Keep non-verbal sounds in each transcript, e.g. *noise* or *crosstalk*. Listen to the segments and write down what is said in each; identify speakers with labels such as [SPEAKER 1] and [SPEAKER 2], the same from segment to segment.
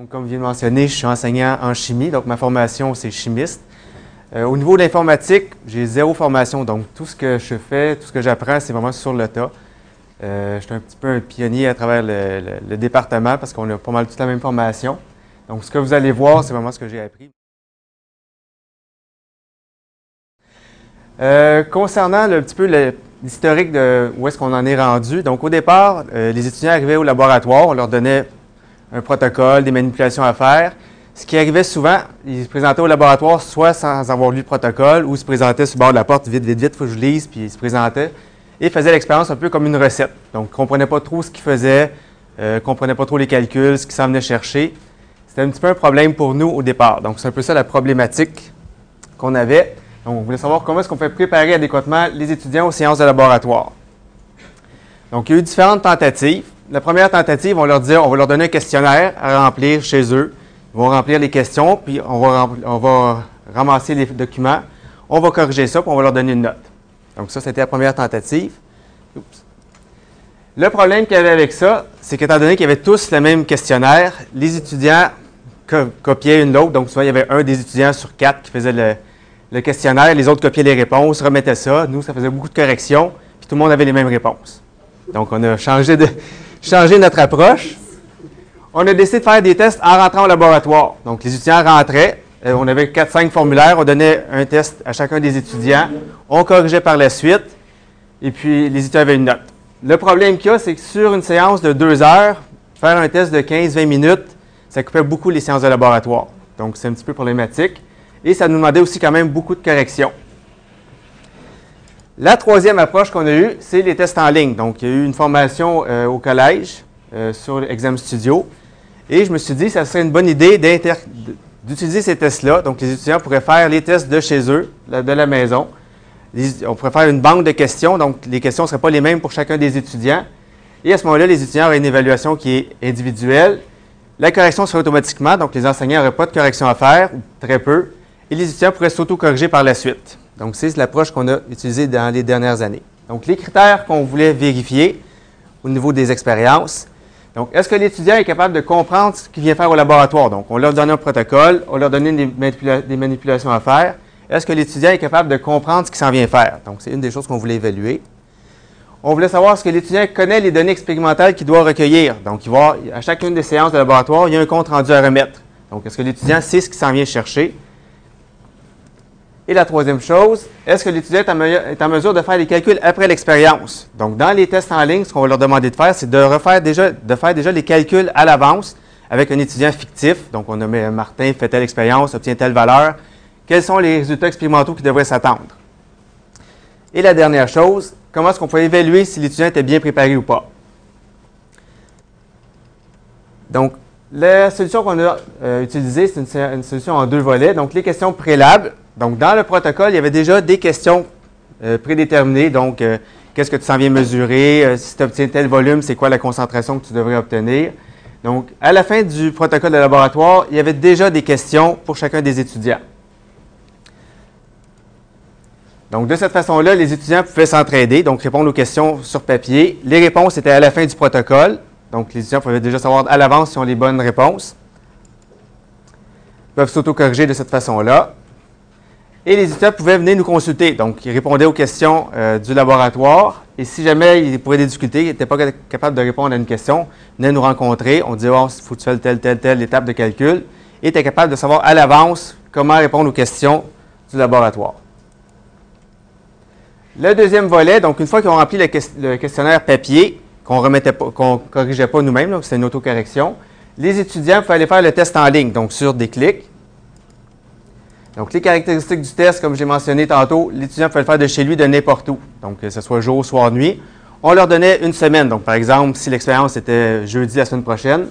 [SPEAKER 1] Donc, comme je viens de mentionner, je suis enseignant en chimie, donc ma formation, c'est chimiste. Euh, au niveau de l'informatique, j'ai zéro formation, donc tout ce que je fais, tout ce que j'apprends, c'est vraiment sur le tas. Euh, je suis un petit peu un pionnier à travers le, département parce qu'on a pas mal toute la même formation. Donc, ce que vous allez voir, c'est vraiment ce que j'ai appris. Euh, concernant un petit peu l'historique de où est-ce qu'on en est rendu, donc au départ, les étudiants arrivaient au laboratoire, on leur donnait un protocole, des manipulations à faire. Ce qui arrivait souvent, ils se présentaient au laboratoire soit sans avoir lu le protocole ou ils se présentaient sur le bord de la porte, vite, vite, vite, faut que je lise, puis ils se présentaient et faisaient l'expérience un peu comme une recette. Donc, ils ne comprenaient pas trop ce qu'ils faisaient, euh, ne comprenaient pas trop les calculs, ce qu'ils s'en venaient chercher. C'était un petit peu un problème pour nous au départ. Donc, c'est un peu ça la problématique qu'on avait. Donc, on voulait savoir comment est-ce qu'on fait préparer adéquatement les étudiants aux séances de laboratoire. Donc, il y a eu différentes tentatives. La première tentative, on leur dit, on va leur donner un questionnaire à remplir chez eux. Ils vont remplir les questions, puis on va, ramasser les documents, on va corriger ça, puis on va leur donner une note. Donc ça, c'était la première tentative. Le problème qu'il y avait avec ça, c'est qu'étant donné qu'ils avaient tous le même questionnaire, les étudiants copiaient une l'autre. Donc souvent, il y avait un des étudiants sur quatre qui faisait le, questionnaire, les autres copiaient les réponses, remettaient ça. Nous, ça faisait beaucoup de corrections, puis tout le monde avait les mêmes réponses. Donc on a changé, de, changé notre approche on a décidé de faire des tests en rentrant au laboratoire. Donc, les étudiants rentraient. Euh, on avait 4-5 formulaires. On donnait un test à chacun des étudiants. On corrigeait par la suite. Et puis, les étudiants avaient une note. Le problème qu'il y a, c'est que sur une séance de 2 heures, faire un test de 15-20 minutes, ça coupait beaucoup les séances de laboratoire. Donc, c'est un petit peu problématique. Et ça nous demandait aussi quand même beaucoup de corrections. La troisième approche qu'on a eue, c'est les tests en ligne. Donc, il y a eu une formation euh, au collège euh, sur Exam Studio. Et je me suis dit que ça serait une bonne idée d'utiliser ces tests-là. Donc, les étudiants pourraient faire les tests de chez eux, de la maison. On pourrait faire une banque de questions. Donc, les questions ne seraient pas les mêmes pour chacun des étudiants. Et à ce moment-là, les étudiants auraient une évaluation qui est individuelle. La correction serait automatiquement. Donc, les enseignants n'auraient pas de correction à faire, ou très peu. Et les étudiants pourraient s'auto-corriger par la suite. Donc, c'est l'approche qu'on a utilisée dans les dernières années. Donc, les critères qu'on voulait vérifier au niveau des expériences, donc, est-ce que l'étudiant est capable de comprendre ce qu'il vient faire au laboratoire? Donc, on leur donne un protocole, on leur donne des, manipulations à faire. Est-ce que l'étudiant est capable de comprendre ce qu'il s'en vient faire? Donc, c'est une des choses qu'on voulait évaluer. On voulait savoir est-ce que l'étudiant connaît les données expérimentales qu'il doit recueillir. Donc, il va, à chacune des séances de laboratoire, il y a un compte rendu à remettre. Donc, est-ce que l'étudiant sait ce qu'il s'en vient chercher? Et la troisième chose, est-ce que l'étudiant est, en mesure de faire les calculs après l'expérience? Donc, dans les tests en ligne, ce qu'on va leur demander de faire, c'est de refaire déjà, de faire déjà les calculs à l'avance avec un étudiant fictif. Donc, on a mis Martin fait telle expérience, obtient telle valeur. Quels sont les résultats expérimentaux qui devraient s'attendre? Et la dernière chose, comment est-ce qu'on peut évaluer si l'étudiant était bien préparé ou pas? Donc, la solution qu'on a euh, utilisée, c'est une, une, solution en deux volets. Donc, les questions préalables, donc, dans le protocole, il y avait déjà des questions euh, prédéterminées. Donc, euh, qu'est-ce que tu s'en viens mesurer? Euh, si tu obtiens tel volume, c'est quoi la concentration que tu devrais obtenir? Donc, à la fin du protocole de laboratoire, il y avait déjà des questions pour chacun des étudiants. Donc, de cette façon-là, les étudiants pouvaient s'entraider, donc répondre aux questions sur papier. Les réponses étaient à la fin du protocole. Donc, les étudiants pouvaient déjà savoir à l'avance si ont les bonnes réponses. Ils peuvent s'auto-corriger de cette façon-là. Et les étudiants pouvaient venir nous consulter. Donc, ils répondaient aux questions euh, du laboratoire. Et si jamais ils pourraient des difficultés, ils n'étaient pas capables de répondre à une question, ils venaient nous rencontrer. On disait, oh, il faut que tu fasses telle, telle, telle étape de calcul. Et étaient capables de savoir à l'avance comment répondre aux questions du laboratoire. Le deuxième volet, donc une fois qu'ils ont rempli le, questionnaire papier, qu'on remettait qu'on corrigeait pas nous-mêmes, c'était une autocorrection, les étudiants pouvaient aller faire le test en ligne, donc sur des clics. Donc, les caractéristiques du test, comme j'ai mentionné tantôt, l'étudiant peut le faire de chez lui, de n'importe où. Donc, que ce soit jour, soir, nuit. On leur donnait une semaine. Donc, par exemple, si l'expérience était jeudi la semaine prochaine,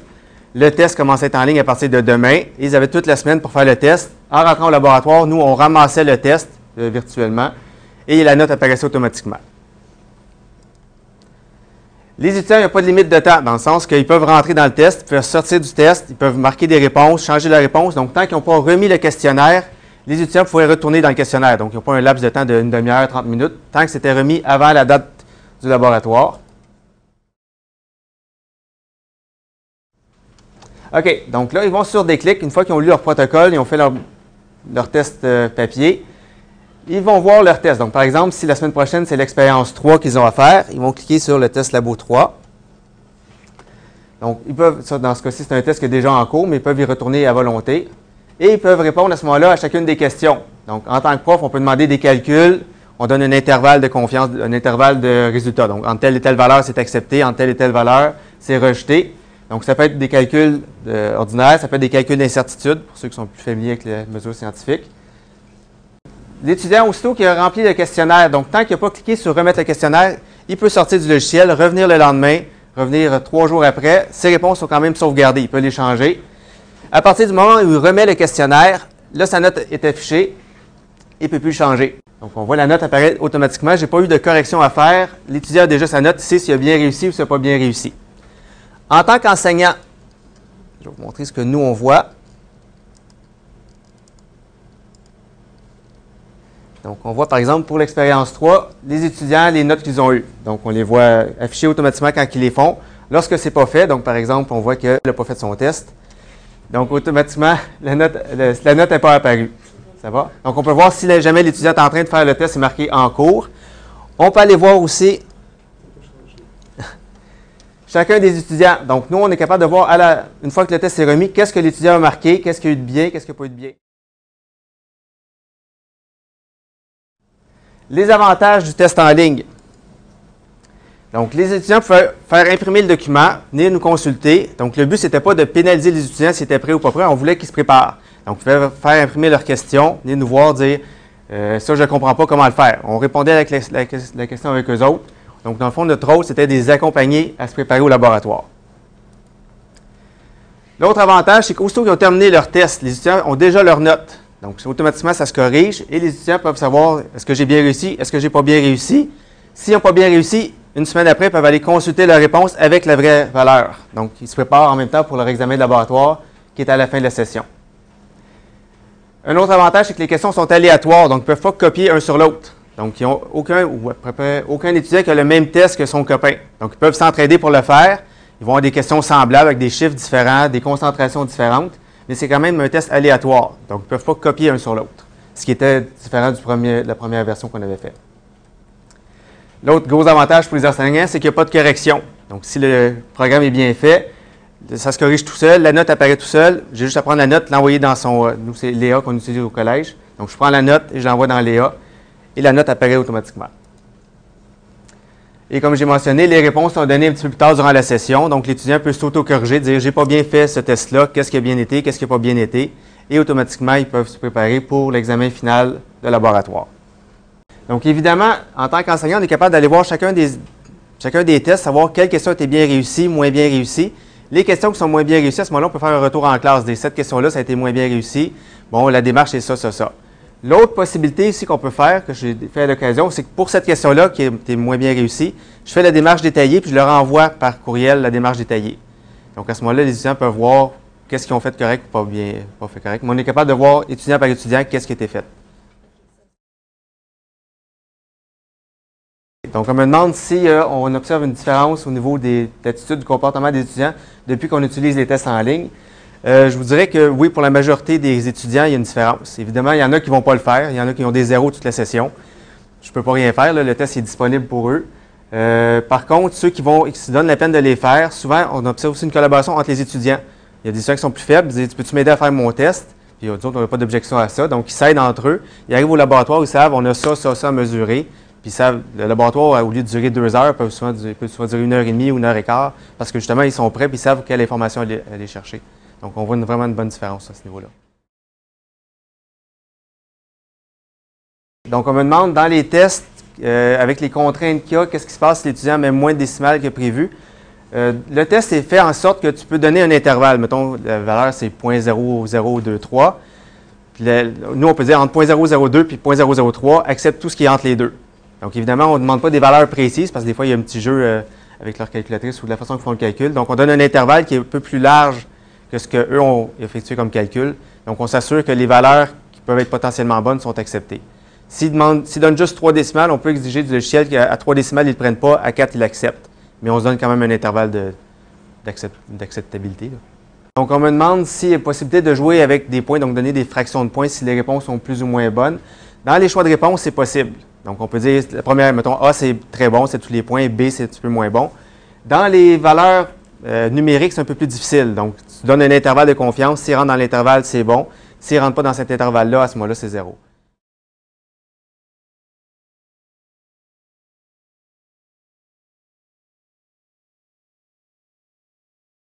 [SPEAKER 1] le test commençait en ligne à partir de demain. Ils avaient toute la semaine pour faire le test. En rentrant au laboratoire, nous, on ramassait le test euh, virtuellement et la note apparaissait automatiquement. Les étudiants, il n'y a pas de limite de temps, dans le sens qu'ils peuvent rentrer dans le test, ils peuvent sortir du test, ils peuvent marquer des réponses, changer la réponse. Donc, tant qu'ils n'ont pas remis le questionnaire, les étudiants pouvaient retourner dans le questionnaire. Donc, ils n'ont pas un laps de temps d'une demi-heure, 30 minutes, tant que c'était remis avant la date du laboratoire. OK, donc là, ils vont sur Déclic. Une fois qu'ils ont lu leur protocole, ils ont fait leur, leur test euh, papier, ils vont voir leur test. Donc, par exemple, si la semaine prochaine, c'est l'expérience 3 qu'ils ont à faire, ils vont cliquer sur le test Labo 3. Donc, ils peuvent, ça, dans ce cas-ci, c'est un test qui est déjà en cours, mais ils peuvent y retourner à volonté. Et ils peuvent répondre à ce moment-là à chacune des questions. Donc, en tant que prof, on peut demander des calculs. On donne un intervalle de confiance, un intervalle de résultat. Donc, en telle et telle valeur, c'est accepté. En telle et telle valeur, c'est rejeté. Donc, ça peut être des calculs ordinaires, ça peut être des calculs d'incertitude, pour ceux qui sont plus familiers avec les mesures scientifiques. L'étudiant, aussitôt qui a rempli le questionnaire, donc tant qu'il n'a pas cliqué sur remettre le questionnaire, il peut sortir du logiciel, revenir le lendemain, revenir trois jours après. Ses réponses sont quand même sauvegardées, il peut les changer. À partir du moment où il remet le questionnaire, là, sa note est affichée, il ne peut plus changer. Donc, on voit la note apparaître automatiquement. Je n'ai pas eu de correction à faire. L'étudiant a déjà sa note, il sait s'il a bien réussi ou s'il n'a pas bien réussi. En tant qu'enseignant, je vais vous montrer ce que nous, on voit. Donc, on voit par exemple pour l'expérience 3, les étudiants, les notes qu'ils ont eues. Donc, on les voit afficher automatiquement quand ils les font. Lorsque ce n'est pas fait, donc par exemple, on voit qu'il n'a pas fait son test. Donc, automatiquement, la note n'est pas apparue. Ça va? Donc, on peut voir si jamais l'étudiant est en train de faire le test, c'est marqué en cours. On peut aller voir aussi *laughs* chacun des étudiants. Donc, nous, on est capable de voir, une fois que le test est remis, qu'est-ce que l'étudiant a marqué, qu'est-ce qu'il a eu de bien, qu'est-ce qu'il n'y a pas eu de bien. Les avantages du test en ligne. Donc, les étudiants peuvent faire imprimer le document, venir nous consulter. Donc, le but, ce n'était pas de pénaliser les étudiants s'ils étaient prêts ou pas prêts. On voulait qu'ils se préparent. Donc, ils pouvaient faire imprimer leurs questions, venir nous voir, dire euh, Ça, je ne comprends pas comment le faire. On répondait avec la, question avec eux autres. Donc, dans le fond, notre rôle, c'était de les accompagner à se préparer au laboratoire. L'autre avantage, c'est qu'aussitôt qu'ils ont terminé leur test, les étudiants ont déjà leurs notes. Donc, automatiquement, ça se corrige et les étudiants peuvent savoir est-ce que j'ai bien réussi, est-ce que j'ai pas bien réussi. S'ils n'ont pas bien réussi, une semaine après, ils peuvent aller consulter leur réponse avec la vraie valeur. Donc, ils se préparent en même temps pour leur examen de laboratoire qui est à la fin de la session. Un autre avantage, c'est que les questions sont aléatoires, donc ils ne peuvent pas copier un sur l'autre. Donc, ils n'ont aucun ou aucun étudiant qui a le même test que son copain. Donc, ils peuvent s'entraider pour le faire. Ils vont avoir des questions semblables avec des chiffres différents, des concentrations différentes mais c'est quand même un test aléatoire. Donc, ils ne peuvent pas copier un sur l'autre, ce qui était différent de la première version qu'on avait faite. L'autre gros avantage pour les enseignants, c'est qu'il n'y a pas de correction. Donc, si le programme est bien fait, ça se corrige tout seul, la note apparaît tout seul. J'ai juste à prendre la note, l'envoyer dans son. Euh, nous, c'est Léa qu'on utilise au collège. Donc, je prends la note et je l'envoie dans Léa et la note apparaît automatiquement. Et comme j'ai mentionné, les réponses sont données un petit peu plus tard durant la session. Donc, l'étudiant peut s'auto-corriger, dire j'ai pas bien fait ce test-là, qu'est-ce qui a bien été, qu'est-ce qui n'a pas bien été. Et automatiquement, ils peuvent se préparer pour l'examen final de laboratoire. Donc, évidemment, en tant qu'enseignant, on est capable d'aller voir chacun des, tests, savoir quelles questions étaient bien réussies, moins bien réussies. Les questions qui sont moins bien réussies, à ce moment-là, on peut faire un retour en classe. Des cette question-là, ça a été moins bien réussi. Bon, la démarche, c'est ça, ça, ça. L'autre possibilité ici qu'on peut faire, que j'ai fait à l'occasion, c'est que pour cette question-là, qui est moins bien réussie, je fais la démarche détaillée, puis je leur envoie par courriel la démarche détaillée. Donc, à ce moment-là, les étudiants peuvent voir qu'est-ce qu'ils ont fait correct ou pas bien, pas fait correct. Mais on est capable de voir, étudiant par étudiant, qu'est-ce qui a été fait. Donc, on me demande si euh, on observe une différence au niveau des attitudes, du comportement des étudiants depuis qu'on utilise les tests en ligne. Euh, je vous dirais que oui, pour la majorité des étudiants, il y a une différence. Évidemment, il y en a qui ne vont pas le faire. Il y en a qui ont des zéros toute la session. Je ne peux pas rien faire. le test est disponible pour eux. Euh, par contre, ceux qui, vont, qui se donnent la peine de les faire, souvent, on observe aussi une collaboration entre les étudiants. Il y a des étudiants qui sont plus faibles, ils disent Peux-tu m'aider à faire mon test? Puis d'autres, on n'a pas d'objection à ça. Donc, ils s'aident entre eux. Ils arrivent au laboratoire, ils savent on a ça, ça, ça à mesurer. Puis savent, le laboratoire, au lieu de durer deux heures, peut souvent, durer une heure et demie ou une heure et quart, parce que justement, ils sont prêts, puis ils savent quelle information aller chercher. Donc, on voit vraiment une bonne différence à ce niveau-là. Donc, on me demande dans les tests, euh, avec les contraintes qu'il y a, qu'est-ce qui se passe si l'étudiant met moins de décimales que prévu? Euh, le test est fait en sorte que tu peux donner un intervalle. Mettons, la valeur, c'est 0.0023. nous, on peut dire entre 0.002 et 0.003, accepte tout ce qui est entre les deux. Donc, évidemment, on ne demande pas des valeurs précises parce que des fois, il y a un petit jeu euh, avec leur calculatrice ou de la façon qu'ils font le calcul. Donc, on donne un intervalle qui est un peu plus large que ce qu'eux ont effectué comme calcul. Donc, on s'assure que les valeurs qui peuvent être potentiellement bonnes sont acceptées. S'ils donnent juste 3 décimales, on peut exiger du logiciel qu'à 3 décimales, ils ne prennent pas, à 4, ils l'acceptent. Mais on se donne quand même un intervalle d'acceptabilité. Donc, on me demande s'il y a possibilité de jouer avec des points, donc donner des fractions de points si les réponses sont plus ou moins bonnes. Dans les choix de réponse, c'est possible. Donc, on peut dire, la première, mettons, A, c'est très bon, c'est tous les points, B, c'est un petit peu moins bon. Dans les valeurs euh, numériques, c'est un peu plus difficile. Donc, tu donnes un intervalle de confiance. S'il rentre dans l'intervalle, c'est bon. S'il ne rentre pas dans cet intervalle-là, à ce moment-là, c'est zéro.